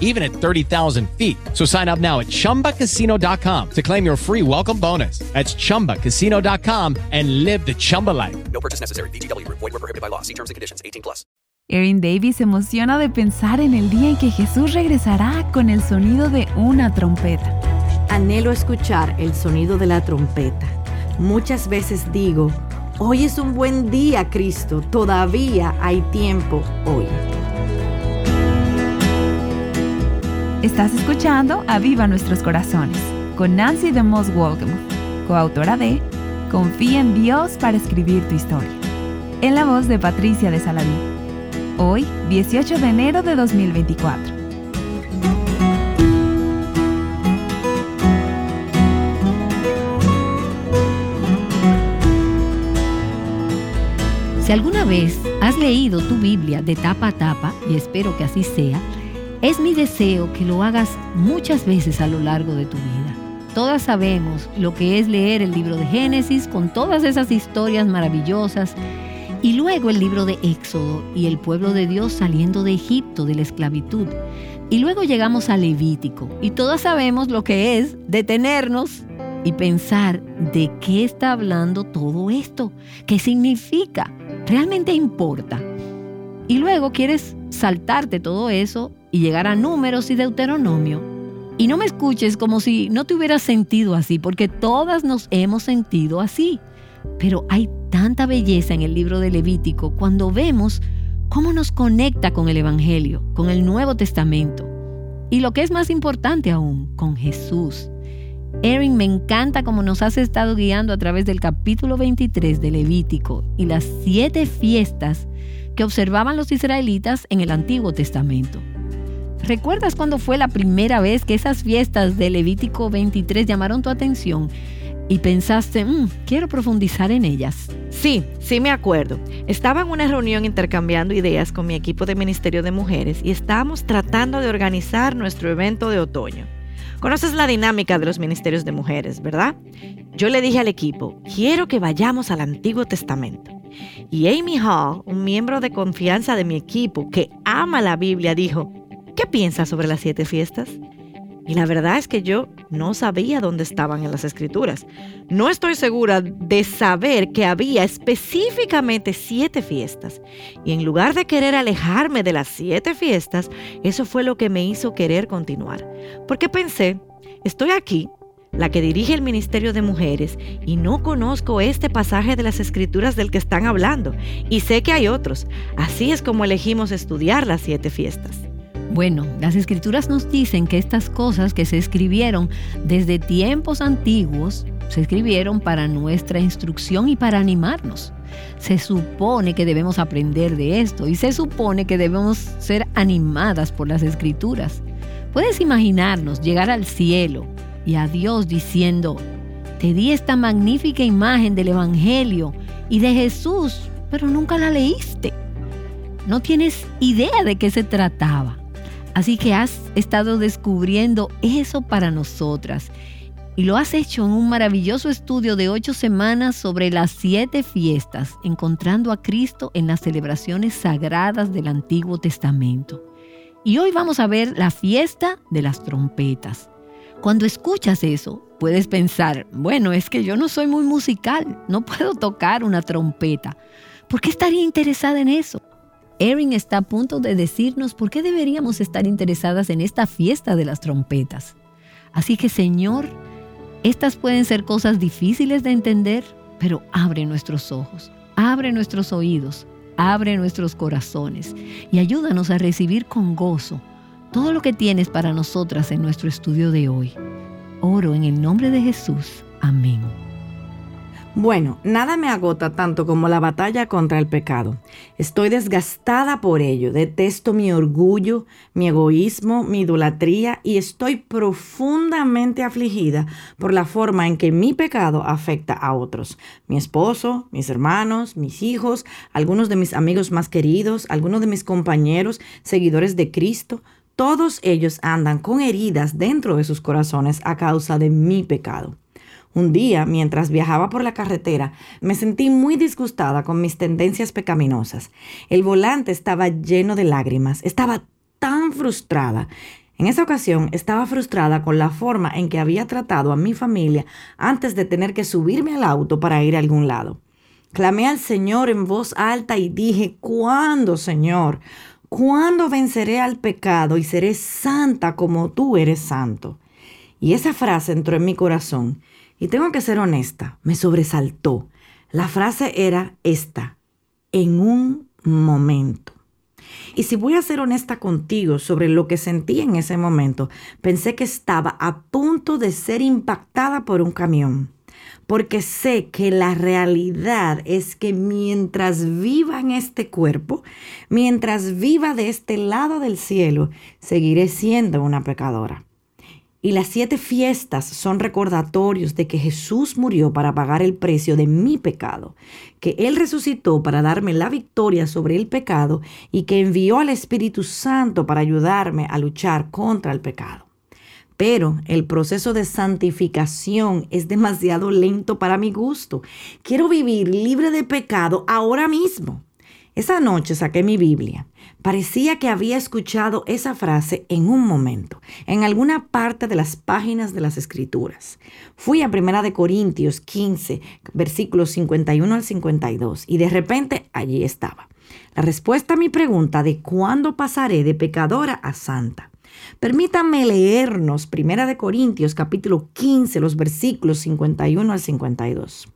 even at 30,000 feet. So sign up now at ChumbaCasino.com to claim your free welcome bonus. That's ChumbaCasino.com and live the Chumba life. No purchase necessary. BGW. Void were prohibited by law. See terms and conditions. 18 plus. Erin Davis se emociona de pensar en el día en que Jesús regresará con el sonido de una trompeta. Anhelo escuchar el sonido de la trompeta. Muchas veces digo, hoy es un buen día, Cristo. Todavía hay tiempo hoy. Estás escuchando Aviva Nuestros Corazones con Nancy DeMoss Waltham, coautora de Confía en Dios para escribir tu historia, en la voz de Patricia de Salaví. Hoy, 18 de enero de 2024. Si alguna vez has leído tu Biblia de tapa a tapa, y espero que así sea, es mi deseo que lo hagas muchas veces a lo largo de tu vida. Todas sabemos lo que es leer el libro de Génesis con todas esas historias maravillosas y luego el libro de Éxodo y el pueblo de Dios saliendo de Egipto, de la esclavitud. Y luego llegamos a Levítico y todas sabemos lo que es detenernos y pensar de qué está hablando todo esto, qué significa, realmente importa. Y luego quieres saltarte todo eso y llegar a números y deuteronomio. Y no me escuches como si no te hubieras sentido así, porque todas nos hemos sentido así. Pero hay tanta belleza en el libro de Levítico cuando vemos cómo nos conecta con el Evangelio, con el Nuevo Testamento. Y lo que es más importante aún, con Jesús. Erin, me encanta cómo nos has estado guiando a través del capítulo 23 de Levítico y las siete fiestas que observaban los israelitas en el Antiguo Testamento. ¿Recuerdas cuándo fue la primera vez que esas fiestas de Levítico 23 llamaron tu atención y pensaste, mm, quiero profundizar en ellas? Sí, sí me acuerdo. Estaba en una reunión intercambiando ideas con mi equipo de Ministerio de Mujeres y estábamos tratando de organizar nuestro evento de otoño. Conoces la dinámica de los ministerios de mujeres, ¿verdad? Yo le dije al equipo, quiero que vayamos al Antiguo Testamento. Y Amy Hall, un miembro de confianza de mi equipo que ama la Biblia, dijo, ¿qué piensas sobre las siete fiestas? Y la verdad es que yo no sabía dónde estaban en las escrituras. No estoy segura de saber que había específicamente siete fiestas. Y en lugar de querer alejarme de las siete fiestas, eso fue lo que me hizo querer continuar. Porque pensé, estoy aquí, la que dirige el Ministerio de Mujeres, y no conozco este pasaje de las escrituras del que están hablando. Y sé que hay otros. Así es como elegimos estudiar las siete fiestas. Bueno, las escrituras nos dicen que estas cosas que se escribieron desde tiempos antiguos, se escribieron para nuestra instrucción y para animarnos. Se supone que debemos aprender de esto y se supone que debemos ser animadas por las escrituras. Puedes imaginarnos llegar al cielo y a Dios diciendo, te di esta magnífica imagen del Evangelio y de Jesús, pero nunca la leíste. No tienes idea de qué se trataba. Así que has estado descubriendo eso para nosotras. Y lo has hecho en un maravilloso estudio de ocho semanas sobre las siete fiestas, encontrando a Cristo en las celebraciones sagradas del Antiguo Testamento. Y hoy vamos a ver la fiesta de las trompetas. Cuando escuchas eso, puedes pensar, bueno, es que yo no soy muy musical, no puedo tocar una trompeta. ¿Por qué estaría interesada en eso? Erin está a punto de decirnos por qué deberíamos estar interesadas en esta fiesta de las trompetas. Así que Señor, estas pueden ser cosas difíciles de entender, pero abre nuestros ojos, abre nuestros oídos abre nuestros corazones y ayúdanos a recibir con gozo todo lo que tienes para nosotras en nuestro estudio de hoy. Oro en el nombre de Jesús. Amén. Bueno, nada me agota tanto como la batalla contra el pecado. Estoy desgastada por ello, detesto mi orgullo, mi egoísmo, mi idolatría y estoy profundamente afligida por la forma en que mi pecado afecta a otros. Mi esposo, mis hermanos, mis hijos, algunos de mis amigos más queridos, algunos de mis compañeros, seguidores de Cristo, todos ellos andan con heridas dentro de sus corazones a causa de mi pecado. Un día, mientras viajaba por la carretera, me sentí muy disgustada con mis tendencias pecaminosas. El volante estaba lleno de lágrimas, estaba tan frustrada. En esa ocasión estaba frustrada con la forma en que había tratado a mi familia antes de tener que subirme al auto para ir a algún lado. Clamé al Señor en voz alta y dije, ¿cuándo, Señor? ¿Cuándo venceré al pecado y seré santa como tú eres santo? Y esa frase entró en mi corazón y tengo que ser honesta, me sobresaltó. La frase era esta, en un momento. Y si voy a ser honesta contigo sobre lo que sentí en ese momento, pensé que estaba a punto de ser impactada por un camión. Porque sé que la realidad es que mientras viva en este cuerpo, mientras viva de este lado del cielo, seguiré siendo una pecadora. Y las siete fiestas son recordatorios de que Jesús murió para pagar el precio de mi pecado, que Él resucitó para darme la victoria sobre el pecado y que envió al Espíritu Santo para ayudarme a luchar contra el pecado. Pero el proceso de santificación es demasiado lento para mi gusto. Quiero vivir libre de pecado ahora mismo. Esa noche saqué mi Biblia. Parecía que había escuchado esa frase en un momento, en alguna parte de las páginas de las Escrituras. Fui a Primera de Corintios 15, versículos 51 al 52, y de repente allí estaba. La respuesta a mi pregunta de cuándo pasaré de pecadora a santa. Permítanme leernos Primera de Corintios capítulo 15, los versículos 51 al 52.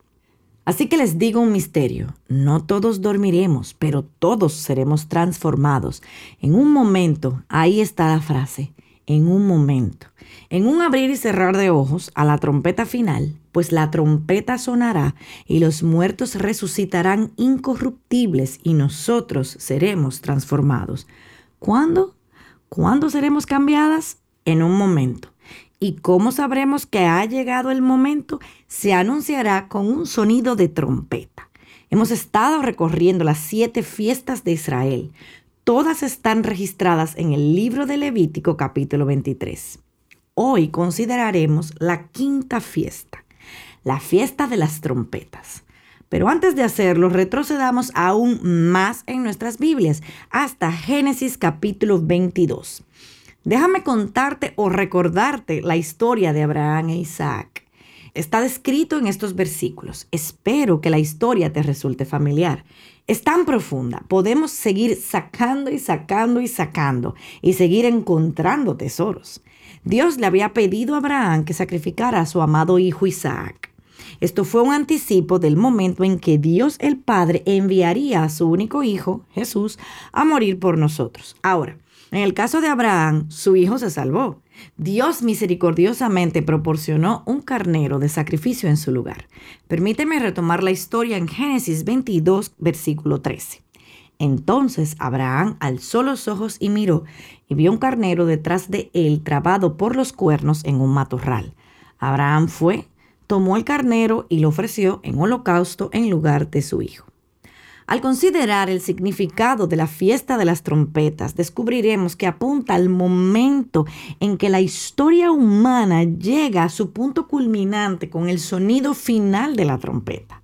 Así que les digo un misterio, no todos dormiremos, pero todos seremos transformados. En un momento, ahí está la frase, en un momento. En un abrir y cerrar de ojos a la trompeta final, pues la trompeta sonará y los muertos resucitarán incorruptibles y nosotros seremos transformados. ¿Cuándo? ¿Cuándo seremos cambiadas? En un momento. ¿Y cómo sabremos que ha llegado el momento? Se anunciará con un sonido de trompeta. Hemos estado recorriendo las siete fiestas de Israel. Todas están registradas en el libro de Levítico capítulo 23. Hoy consideraremos la quinta fiesta, la fiesta de las trompetas. Pero antes de hacerlo, retrocedamos aún más en nuestras Biblias, hasta Génesis capítulo 22. Déjame contarte o recordarte la historia de Abraham e Isaac. Está descrito en estos versículos. Espero que la historia te resulte familiar. Es tan profunda, podemos seguir sacando y sacando y sacando y seguir encontrando tesoros. Dios le había pedido a Abraham que sacrificara a su amado hijo Isaac. Esto fue un anticipo del momento en que Dios el Padre enviaría a su único hijo, Jesús, a morir por nosotros. Ahora, en el caso de Abraham, su hijo se salvó. Dios misericordiosamente proporcionó un carnero de sacrificio en su lugar. Permíteme retomar la historia en Génesis 22, versículo 13. Entonces Abraham alzó los ojos y miró, y vio un carnero detrás de él trabado por los cuernos en un matorral. Abraham fue, tomó el carnero y lo ofreció en holocausto en lugar de su hijo. Al considerar el significado de la fiesta de las trompetas, descubriremos que apunta al momento en que la historia humana llega a su punto culminante con el sonido final de la trompeta.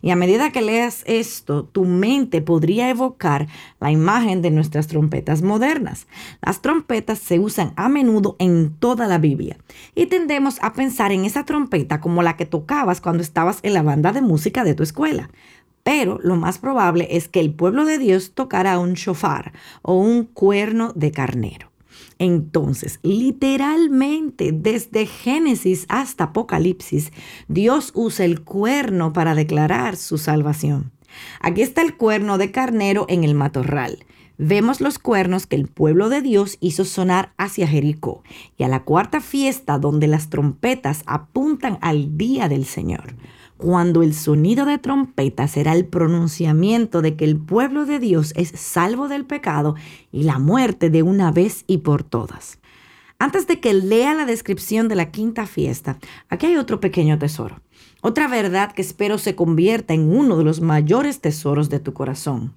Y a medida que leas esto, tu mente podría evocar la imagen de nuestras trompetas modernas. Las trompetas se usan a menudo en toda la Biblia y tendemos a pensar en esa trompeta como la que tocabas cuando estabas en la banda de música de tu escuela pero lo más probable es que el pueblo de Dios tocara un shofar o un cuerno de carnero. Entonces, literalmente, desde Génesis hasta Apocalipsis, Dios usa el cuerno para declarar su salvación. Aquí está el cuerno de carnero en el matorral. Vemos los cuernos que el pueblo de Dios hizo sonar hacia Jericó y a la cuarta fiesta donde las trompetas apuntan al día del Señor cuando el sonido de trompeta será el pronunciamiento de que el pueblo de Dios es salvo del pecado y la muerte de una vez y por todas. Antes de que lea la descripción de la quinta fiesta, aquí hay otro pequeño tesoro. Otra verdad que espero se convierta en uno de los mayores tesoros de tu corazón.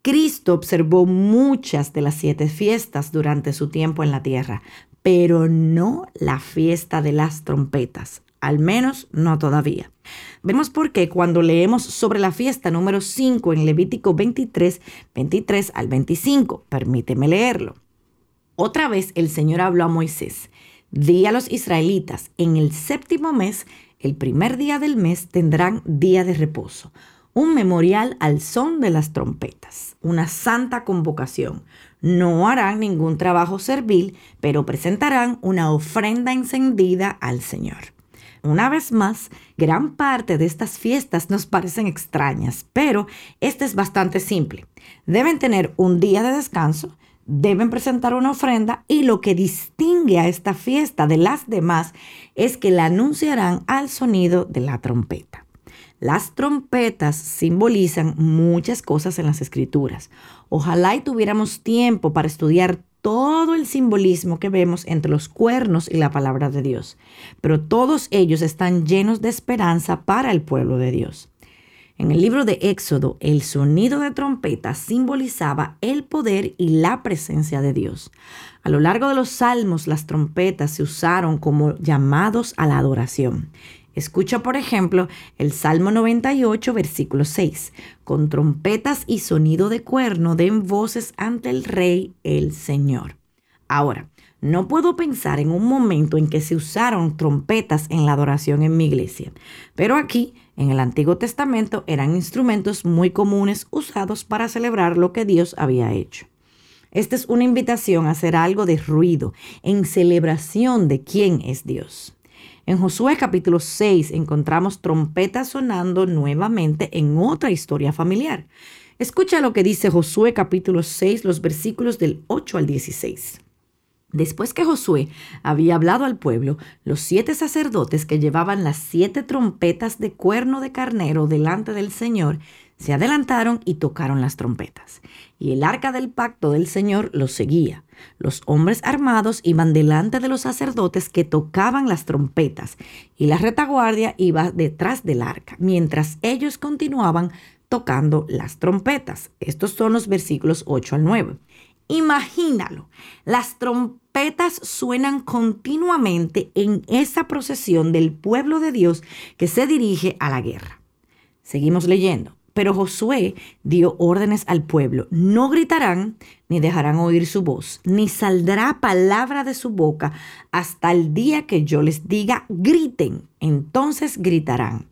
Cristo observó muchas de las siete fiestas durante su tiempo en la tierra, pero no la fiesta de las trompetas, al menos no todavía. Vemos por qué cuando leemos sobre la fiesta número 5 en Levítico 23, 23 al 25. Permíteme leerlo. Otra vez el Señor habló a Moisés. Di a los israelitas, en el séptimo mes, el primer día del mes, tendrán día de reposo, un memorial al son de las trompetas, una santa convocación. No harán ningún trabajo servil, pero presentarán una ofrenda encendida al Señor. Una vez más, gran parte de estas fiestas nos parecen extrañas, pero este es bastante simple. Deben tener un día de descanso, deben presentar una ofrenda y lo que distingue a esta fiesta de las demás es que la anunciarán al sonido de la trompeta. Las trompetas simbolizan muchas cosas en las escrituras. Ojalá y tuviéramos tiempo para estudiar todo el simbolismo que vemos entre los cuernos y la palabra de Dios, pero todos ellos están llenos de esperanza para el pueblo de Dios. En el libro de Éxodo, el sonido de trompeta simbolizaba el poder y la presencia de Dios. A lo largo de los salmos, las trompetas se usaron como llamados a la adoración. Escucha, por ejemplo, el Salmo 98, versículo 6. Con trompetas y sonido de cuerno den voces ante el Rey, el Señor. Ahora, no puedo pensar en un momento en que se usaron trompetas en la adoración en mi iglesia, pero aquí, en el Antiguo Testamento, eran instrumentos muy comunes usados para celebrar lo que Dios había hecho. Esta es una invitación a hacer algo de ruido en celebración de quién es Dios. En Josué capítulo 6 encontramos trompetas sonando nuevamente en otra historia familiar. Escucha lo que dice Josué capítulo 6, los versículos del 8 al 16. Después que Josué había hablado al pueblo, los siete sacerdotes que llevaban las siete trompetas de cuerno de carnero delante del Señor se adelantaron y tocaron las trompetas. Y el arca del pacto del Señor los seguía. Los hombres armados iban delante de los sacerdotes que tocaban las trompetas, y la retaguardia iba detrás del arca, mientras ellos continuaban tocando las trompetas. Estos son los versículos 8 al 9. Imagínalo, las trompetas suenan continuamente en esa procesión del pueblo de Dios que se dirige a la guerra. Seguimos leyendo. Pero Josué dio órdenes al pueblo, no gritarán ni dejarán oír su voz, ni saldrá palabra de su boca hasta el día que yo les diga griten, entonces gritarán.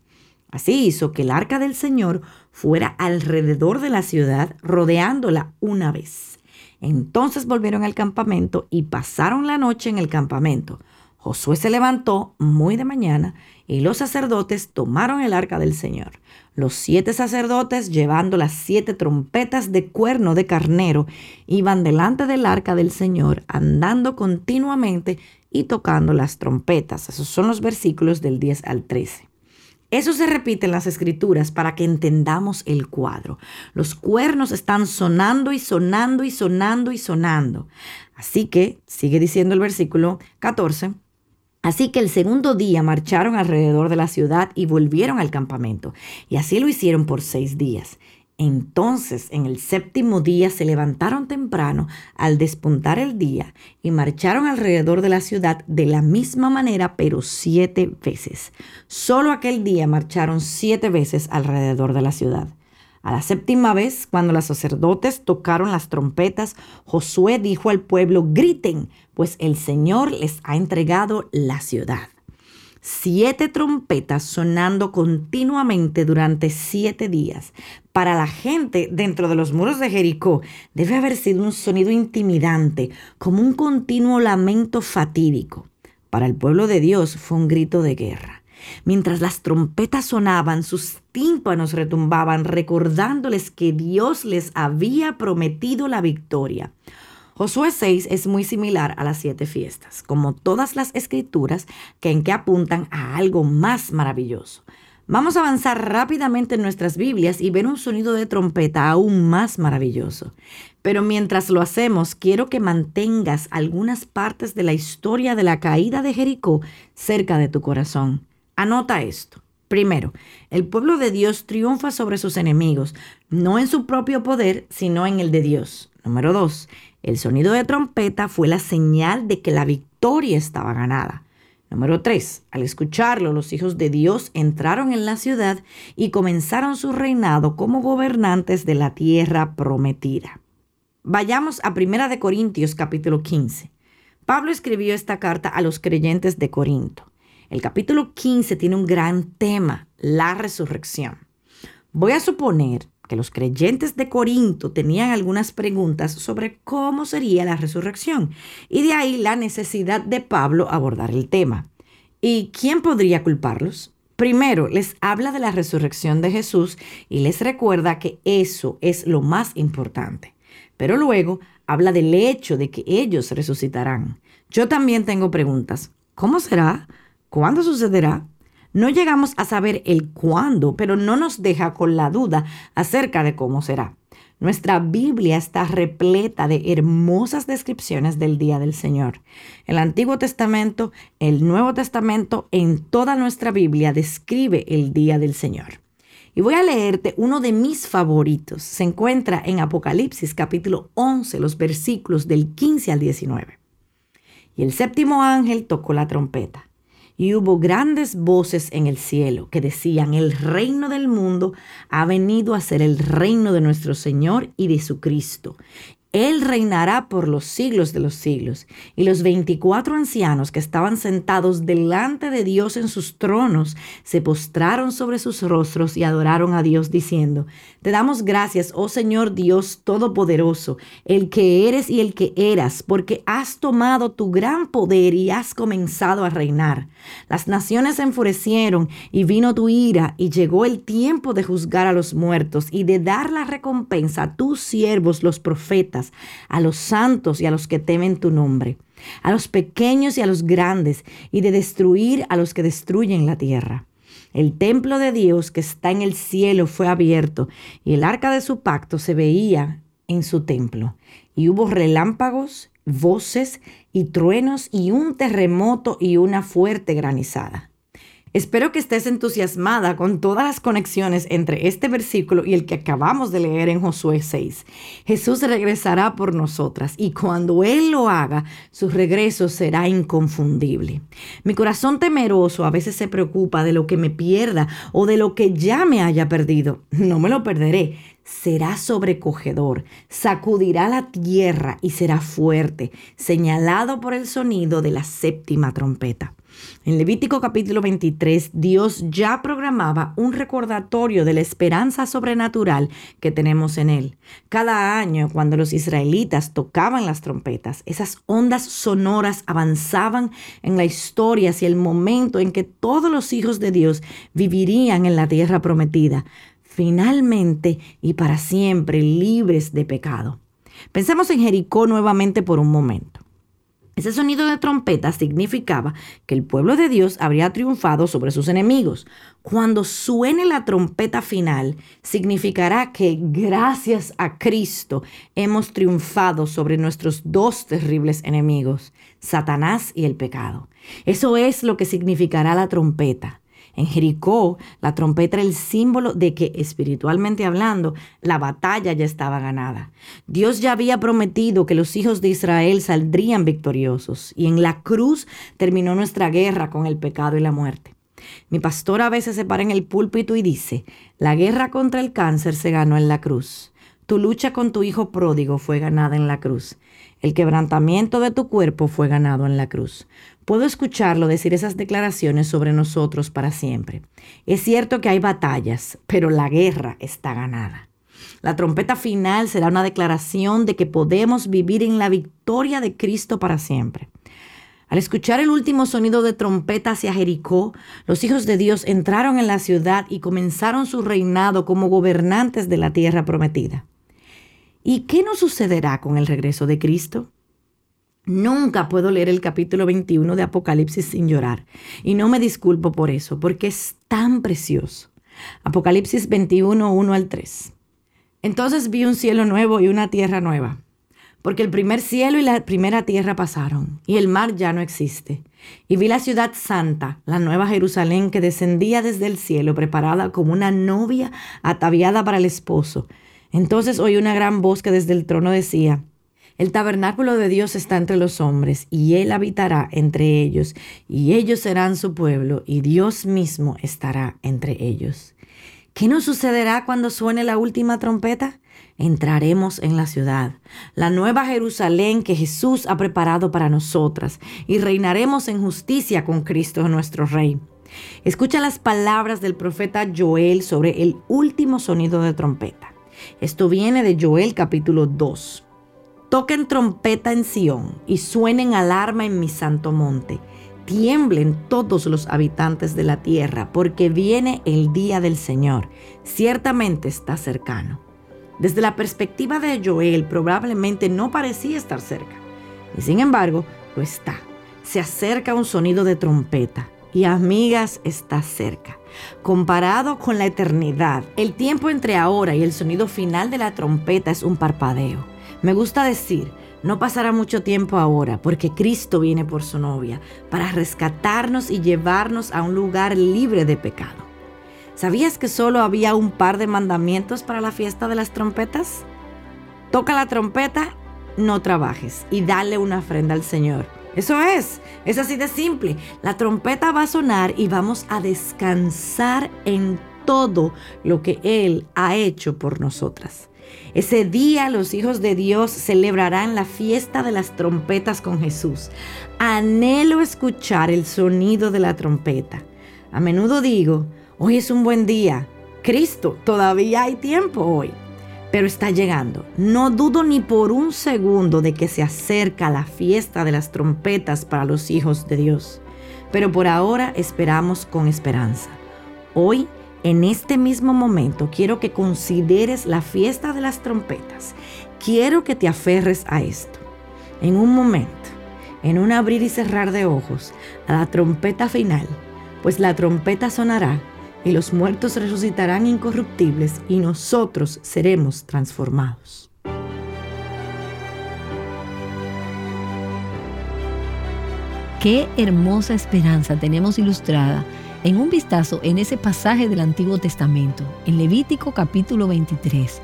Así hizo que el arca del Señor fuera alrededor de la ciudad, rodeándola una vez. Entonces volvieron al campamento y pasaron la noche en el campamento. Josué se levantó muy de mañana y los sacerdotes tomaron el arca del Señor. Los siete sacerdotes, llevando las siete trompetas de cuerno de carnero, iban delante del arca del Señor, andando continuamente y tocando las trompetas. Esos son los versículos del 10 al 13. Eso se repite en las escrituras para que entendamos el cuadro. Los cuernos están sonando y sonando y sonando y sonando. Así que, sigue diciendo el versículo 14, Así que el segundo día marcharon alrededor de la ciudad y volvieron al campamento, y así lo hicieron por seis días. Entonces, en el séptimo día se levantaron temprano al despuntar el día y marcharon alrededor de la ciudad de la misma manera, pero siete veces. Solo aquel día marcharon siete veces alrededor de la ciudad. A la séptima vez, cuando los sacerdotes tocaron las trompetas, Josué dijo al pueblo, griten, pues el Señor les ha entregado la ciudad. Siete trompetas sonando continuamente durante siete días. Para la gente dentro de los muros de Jericó debe haber sido un sonido intimidante, como un continuo lamento fatídico. Para el pueblo de Dios fue un grito de guerra. Mientras las trompetas sonaban, sus tímpanos retumbaban, recordándoles que Dios les había prometido la victoria. Josué 6 es muy similar a las siete fiestas, como todas las escrituras que en que apuntan a algo más maravilloso. Vamos a avanzar rápidamente en nuestras Biblias y ver un sonido de trompeta aún más maravilloso. Pero mientras lo hacemos, quiero que mantengas algunas partes de la historia de la caída de Jericó cerca de tu corazón. Anota esto. Primero, el pueblo de Dios triunfa sobre sus enemigos, no en su propio poder, sino en el de Dios. Número dos, el sonido de trompeta fue la señal de que la victoria estaba ganada. Número 3. Al escucharlo, los hijos de Dios entraron en la ciudad y comenzaron su reinado como gobernantes de la tierra prometida. Vayamos a 1 de Corintios capítulo 15. Pablo escribió esta carta a los creyentes de Corinto. El capítulo 15 tiene un gran tema, la resurrección. Voy a suponer que los creyentes de Corinto tenían algunas preguntas sobre cómo sería la resurrección, y de ahí la necesidad de Pablo abordar el tema. ¿Y quién podría culparlos? Primero, les habla de la resurrección de Jesús y les recuerda que eso es lo más importante. Pero luego habla del hecho de que ellos resucitarán. Yo también tengo preguntas. ¿Cómo será? ¿Cuándo sucederá? No llegamos a saber el cuándo, pero no nos deja con la duda acerca de cómo será. Nuestra Biblia está repleta de hermosas descripciones del día del Señor. El Antiguo Testamento, el Nuevo Testamento, en toda nuestra Biblia describe el día del Señor. Y voy a leerte uno de mis favoritos. Se encuentra en Apocalipsis capítulo 11, los versículos del 15 al 19. Y el séptimo ángel tocó la trompeta y hubo grandes voces en el cielo que decían, el reino del mundo ha venido a ser el reino de nuestro Señor y de su Cristo, él reinará por los siglos de los siglos. Y los veinticuatro ancianos que estaban sentados delante de Dios en sus tronos se postraron sobre sus rostros y adoraron a Dios diciendo, Te damos gracias, oh Señor Dios Todopoderoso, el que eres y el que eras, porque has tomado tu gran poder y has comenzado a reinar. Las naciones se enfurecieron y vino tu ira y llegó el tiempo de juzgar a los muertos y de dar la recompensa a tus siervos los profetas a los santos y a los que temen tu nombre, a los pequeños y a los grandes, y de destruir a los que destruyen la tierra. El templo de Dios que está en el cielo fue abierto, y el arca de su pacto se veía en su templo. Y hubo relámpagos, voces y truenos, y un terremoto y una fuerte granizada. Espero que estés entusiasmada con todas las conexiones entre este versículo y el que acabamos de leer en Josué 6. Jesús regresará por nosotras y cuando Él lo haga, su regreso será inconfundible. Mi corazón temeroso a veces se preocupa de lo que me pierda o de lo que ya me haya perdido. No me lo perderé será sobrecogedor, sacudirá la tierra y será fuerte, señalado por el sonido de la séptima trompeta. En Levítico capítulo 23, Dios ya programaba un recordatorio de la esperanza sobrenatural que tenemos en Él. Cada año, cuando los israelitas tocaban las trompetas, esas ondas sonoras avanzaban en la historia hacia el momento en que todos los hijos de Dios vivirían en la tierra prometida, finalmente y para siempre libres de pecado. Pensemos en Jericó nuevamente por un momento. Ese sonido de trompeta significaba que el pueblo de Dios habría triunfado sobre sus enemigos. Cuando suene la trompeta final, significará que gracias a Cristo hemos triunfado sobre nuestros dos terribles enemigos, Satanás y el pecado. Eso es lo que significará la trompeta. En Jericó, la trompeta era el símbolo de que, espiritualmente hablando, la batalla ya estaba ganada. Dios ya había prometido que los hijos de Israel saldrían victoriosos y en la cruz terminó nuestra guerra con el pecado y la muerte. Mi pastor a veces se para en el púlpito y dice, la guerra contra el cáncer se ganó en la cruz. Tu lucha con tu hijo pródigo fue ganada en la cruz. El quebrantamiento de tu cuerpo fue ganado en la cruz. Puedo escucharlo decir esas declaraciones sobre nosotros para siempre. Es cierto que hay batallas, pero la guerra está ganada. La trompeta final será una declaración de que podemos vivir en la victoria de Cristo para siempre. Al escuchar el último sonido de trompeta hacia Jericó, los hijos de Dios entraron en la ciudad y comenzaron su reinado como gobernantes de la tierra prometida. ¿Y qué nos sucederá con el regreso de Cristo? Nunca puedo leer el capítulo 21 de Apocalipsis sin llorar. Y no me disculpo por eso, porque es tan precioso. Apocalipsis 21, 1 al 3. Entonces vi un cielo nuevo y una tierra nueva porque el primer cielo y la primera tierra pasaron, y el mar ya no existe. Y vi la ciudad santa, la nueva Jerusalén, que descendía desde el cielo, preparada como una novia ataviada para el esposo. Entonces oí una gran voz que desde el trono decía, el tabernáculo de Dios está entre los hombres, y Él habitará entre ellos, y ellos serán su pueblo, y Dios mismo estará entre ellos. ¿Qué nos sucederá cuando suene la última trompeta? entraremos en la ciudad, la nueva Jerusalén que Jesús ha preparado para nosotras, y reinaremos en justicia con Cristo nuestro Rey. Escucha las palabras del profeta Joel sobre el último sonido de trompeta. Esto viene de Joel capítulo 2. Toquen trompeta en Sión y suenen alarma en mi santo monte. Tiemblen todos los habitantes de la tierra, porque viene el día del Señor. Ciertamente está cercano. Desde la perspectiva de Joel, probablemente no parecía estar cerca. Y sin embargo, lo está. Se acerca un sonido de trompeta. Y amigas, está cerca. Comparado con la eternidad, el tiempo entre ahora y el sonido final de la trompeta es un parpadeo. Me gusta decir, no pasará mucho tiempo ahora porque Cristo viene por su novia para rescatarnos y llevarnos a un lugar libre de pecado. ¿Sabías que solo había un par de mandamientos para la fiesta de las trompetas? Toca la trompeta, no trabajes y dale una ofrenda al Señor. Eso es, es así de simple. La trompeta va a sonar y vamos a descansar en todo lo que Él ha hecho por nosotras. Ese día los hijos de Dios celebrarán la fiesta de las trompetas con Jesús. Anhelo escuchar el sonido de la trompeta. A menudo digo, Hoy es un buen día. Cristo, todavía hay tiempo hoy. Pero está llegando. No dudo ni por un segundo de que se acerca la fiesta de las trompetas para los hijos de Dios. Pero por ahora esperamos con esperanza. Hoy, en este mismo momento, quiero que consideres la fiesta de las trompetas. Quiero que te aferres a esto. En un momento, en un abrir y cerrar de ojos, a la trompeta final, pues la trompeta sonará y los muertos resucitarán incorruptibles y nosotros seremos transformados. Qué hermosa esperanza tenemos ilustrada en un vistazo en ese pasaje del Antiguo Testamento, en Levítico capítulo 23,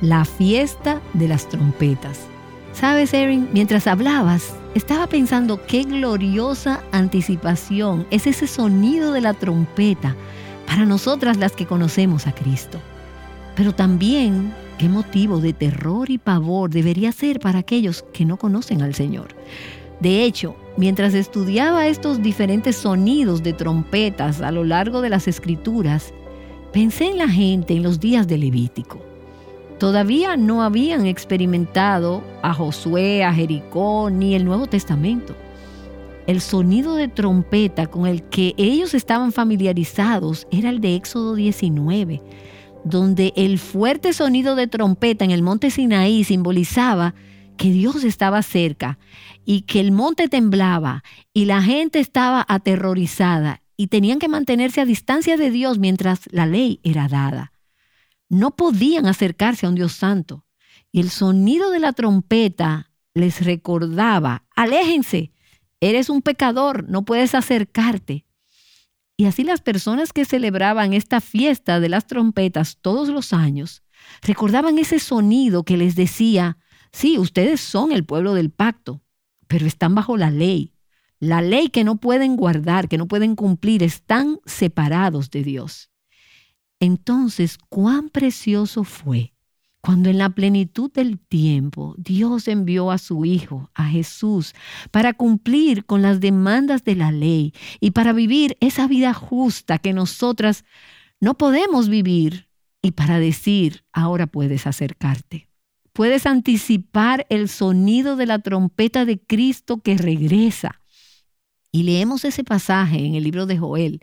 la fiesta de las trompetas. Sabes, Erin, mientras hablabas, estaba pensando qué gloriosa anticipación es ese sonido de la trompeta para nosotras las que conocemos a Cristo. Pero también qué motivo de terror y pavor debería ser para aquellos que no conocen al Señor. De hecho, mientras estudiaba estos diferentes sonidos de trompetas a lo largo de las escrituras, pensé en la gente en los días de Levítico. Todavía no habían experimentado a Josué, a Jericó ni el Nuevo Testamento el sonido de trompeta con el que ellos estaban familiarizados era el de Éxodo 19, donde el fuerte sonido de trompeta en el monte Sinaí simbolizaba que Dios estaba cerca y que el monte temblaba y la gente estaba aterrorizada y tenían que mantenerse a distancia de Dios mientras la ley era dada. No podían acercarse a un Dios santo. Y el sonido de la trompeta les recordaba, aléjense, Eres un pecador, no puedes acercarte. Y así las personas que celebraban esta fiesta de las trompetas todos los años recordaban ese sonido que les decía, sí, ustedes son el pueblo del pacto, pero están bajo la ley. La ley que no pueden guardar, que no pueden cumplir, están separados de Dios. Entonces, cuán precioso fue cuando en la plenitud del tiempo Dios envió a su Hijo, a Jesús, para cumplir con las demandas de la ley y para vivir esa vida justa que nosotras no podemos vivir y para decir, ahora puedes acercarte. Puedes anticipar el sonido de la trompeta de Cristo que regresa. y leemos ese pasaje en el libro de Joel,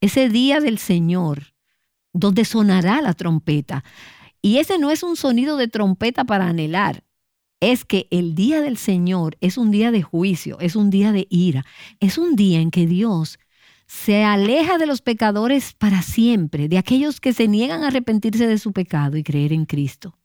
ese día del Señor, donde sonará la trompeta. Y ese no es un sonido de trompeta para anhelar, es que el día del Señor es un día de juicio, es un día de ira, es un día en que Dios se aleja de los pecadores para siempre, de aquellos que se niegan a arrepentirse de su pecado y creer en Cristo.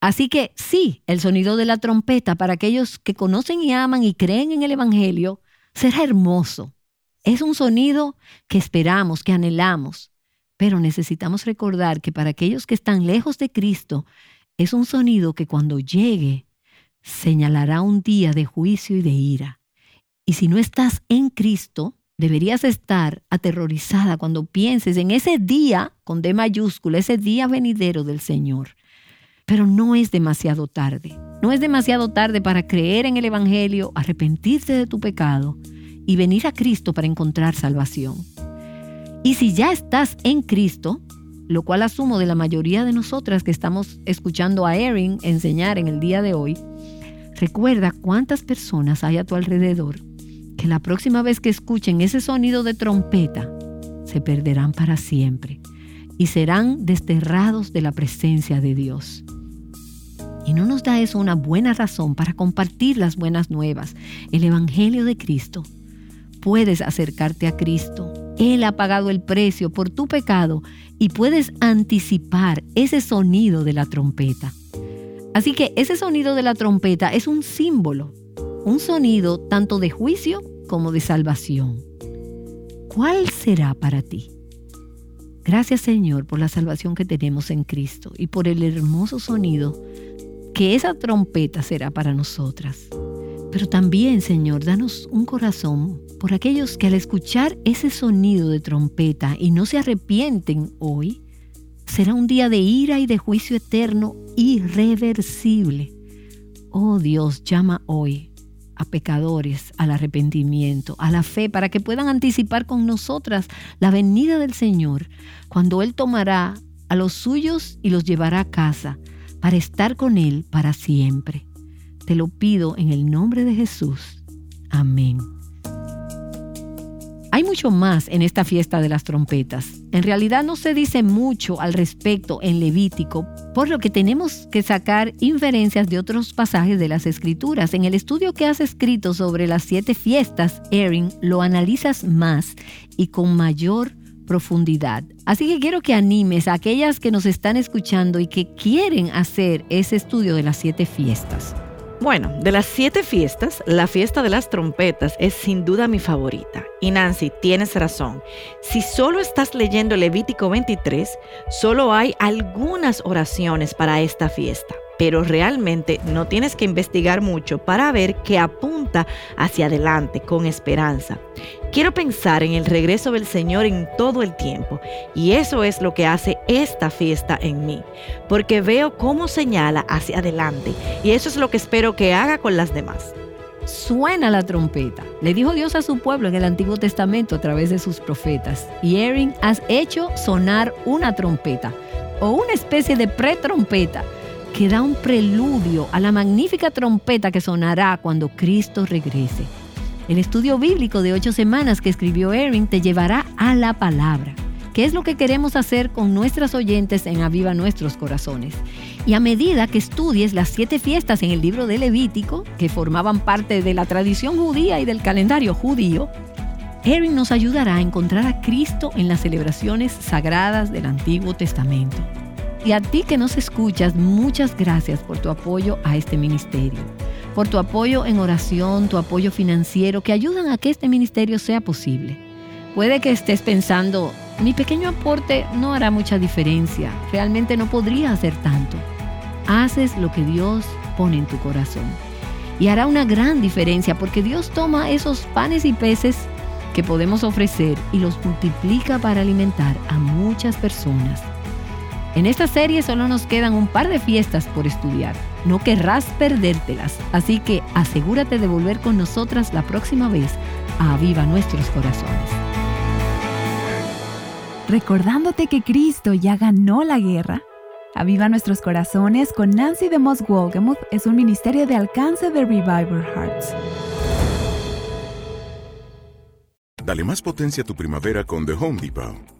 Así que sí, el sonido de la trompeta para aquellos que conocen y aman y creen en el Evangelio será hermoso. Es un sonido que esperamos, que anhelamos, pero necesitamos recordar que para aquellos que están lejos de Cristo, es un sonido que cuando llegue señalará un día de juicio y de ira. Y si no estás en Cristo, deberías estar aterrorizada cuando pienses en ese día, con D mayúscula, ese día venidero del Señor. Pero no es demasiado tarde. No es demasiado tarde para creer en el Evangelio, arrepentirte de tu pecado y venir a Cristo para encontrar salvación. Y si ya estás en Cristo, lo cual asumo de la mayoría de nosotras que estamos escuchando a Erin enseñar en el día de hoy, recuerda cuántas personas hay a tu alrededor que la próxima vez que escuchen ese sonido de trompeta, se perderán para siempre y serán desterrados de la presencia de Dios. Y no nos da eso una buena razón para compartir las buenas nuevas, el Evangelio de Cristo. Puedes acercarte a Cristo. Él ha pagado el precio por tu pecado y puedes anticipar ese sonido de la trompeta. Así que ese sonido de la trompeta es un símbolo, un sonido tanto de juicio como de salvación. ¿Cuál será para ti? Gracias Señor por la salvación que tenemos en Cristo y por el hermoso sonido que esa trompeta será para nosotras. Pero también, Señor, danos un corazón por aquellos que al escuchar ese sonido de trompeta y no se arrepienten hoy, será un día de ira y de juicio eterno irreversible. Oh Dios, llama hoy a pecadores al arrepentimiento, a la fe, para que puedan anticipar con nosotras la venida del Señor, cuando Él tomará a los suyos y los llevará a casa para estar con Él para siempre. Te lo pido en el nombre de Jesús. Amén. Hay mucho más en esta fiesta de las trompetas. En realidad no se dice mucho al respecto en Levítico, por lo que tenemos que sacar inferencias de otros pasajes de las Escrituras. En el estudio que has escrito sobre las siete fiestas, Erin, lo analizas más y con mayor profundidad. Así que quiero que animes a aquellas que nos están escuchando y que quieren hacer ese estudio de las siete fiestas. Bueno, de las siete fiestas, la fiesta de las trompetas es sin duda mi favorita. Y Nancy, tienes razón. Si solo estás leyendo Levítico 23, solo hay algunas oraciones para esta fiesta pero realmente no tienes que investigar mucho para ver que apunta hacia adelante con esperanza. Quiero pensar en el regreso del Señor en todo el tiempo y eso es lo que hace esta fiesta en mí, porque veo cómo señala hacia adelante y eso es lo que espero que haga con las demás. Suena la trompeta. Le dijo Dios a su pueblo en el Antiguo Testamento a través de sus profetas. Y Erin has hecho sonar una trompeta o una especie de pretrompeta que da un preludio a la magnífica trompeta que sonará cuando Cristo regrese. El estudio bíblico de ocho semanas que escribió Erin te llevará a la palabra, que es lo que queremos hacer con nuestras oyentes en Aviva Nuestros Corazones. Y a medida que estudies las siete fiestas en el libro de Levítico, que formaban parte de la tradición judía y del calendario judío, Erin nos ayudará a encontrar a Cristo en las celebraciones sagradas del Antiguo Testamento. Y a ti que nos escuchas, muchas gracias por tu apoyo a este ministerio, por tu apoyo en oración, tu apoyo financiero, que ayudan a que este ministerio sea posible. Puede que estés pensando, mi pequeño aporte no hará mucha diferencia, realmente no podría hacer tanto. Haces lo que Dios pone en tu corazón. Y hará una gran diferencia porque Dios toma esos panes y peces que podemos ofrecer y los multiplica para alimentar a muchas personas en esta serie solo nos quedan un par de fiestas por estudiar. No querrás perdértelas, así que asegúrate de volver con nosotras la próxima vez a Aviva Nuestros Corazones. Recordándote que Cristo ya ganó la guerra, Aviva Nuestros Corazones con Nancy de Moss Wolgemuth es un ministerio de alcance de Revival Hearts. Dale más potencia a tu primavera con The Home Depot.